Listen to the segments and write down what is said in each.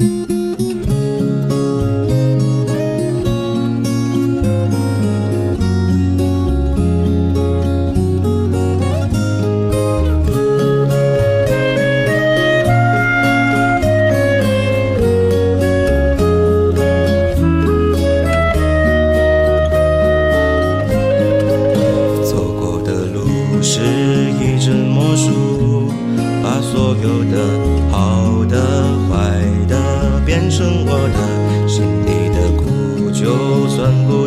走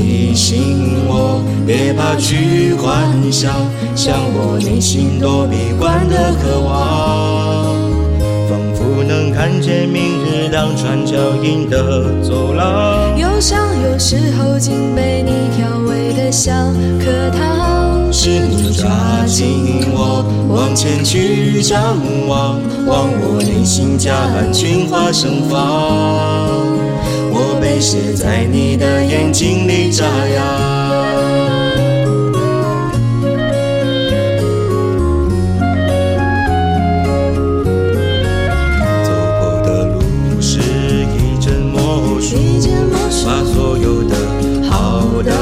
提醒我，别怕去幻想，像我内心多闭关的渴望。仿佛能看见明日两串脚印的走廊。忧伤有时候竟被你调味得像课堂。是你抓紧我，往前去张望，望我内心夹岸群花盛放。我被写在你的眼睛里眨呀。走过的路是一阵魔术，把所有的好的、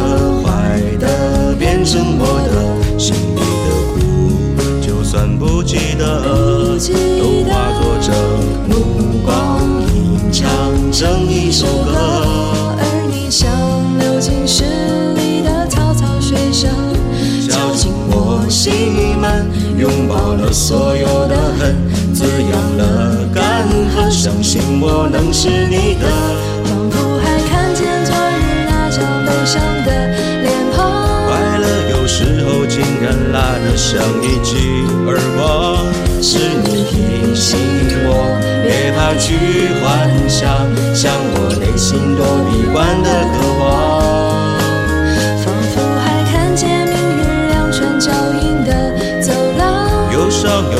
坏的变成我的心里的苦，就算不记得，不记得都化作这目光，吟唱成一首歌。心门，拥抱了所有的恨，滋养了干涸，相信我能是你的。仿佛还看见昨日那张悲伤的脸庞。快乐有时候竟然辣得像一记耳光，是你提醒我，别怕去幻想，像我内心多闭关的渴望。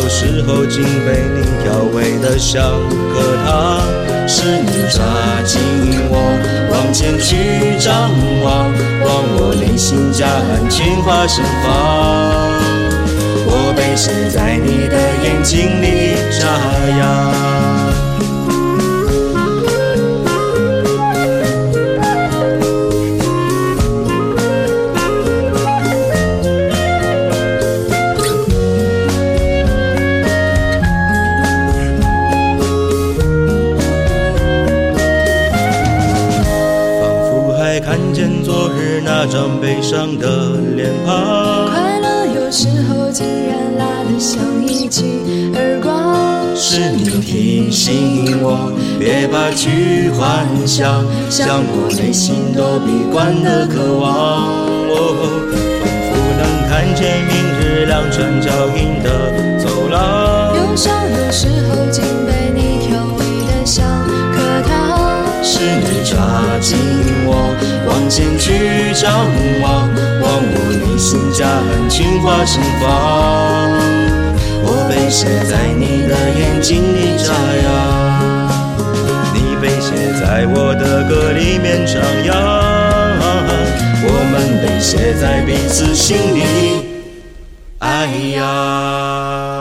时候竟被你调味得像颗糖，是你抓紧我，往前去张望，望我内心夹岸群花盛放。我被写在你的眼睛里眨呀。看见昨日那张悲伤的脸庞。快乐有时候竟然辣得像一记耳光。是你提醒我，别怕去幻想，像我内心多闭关的渴望。哦，仿佛能看见明日两串脚印的走廊。忧伤有时候竟被前去张望，望我内心夹岸群花盛放。我被写在你的眼睛里眨呀，你被写在我的歌里面徜徉，我们被写在彼此心里，哎呀。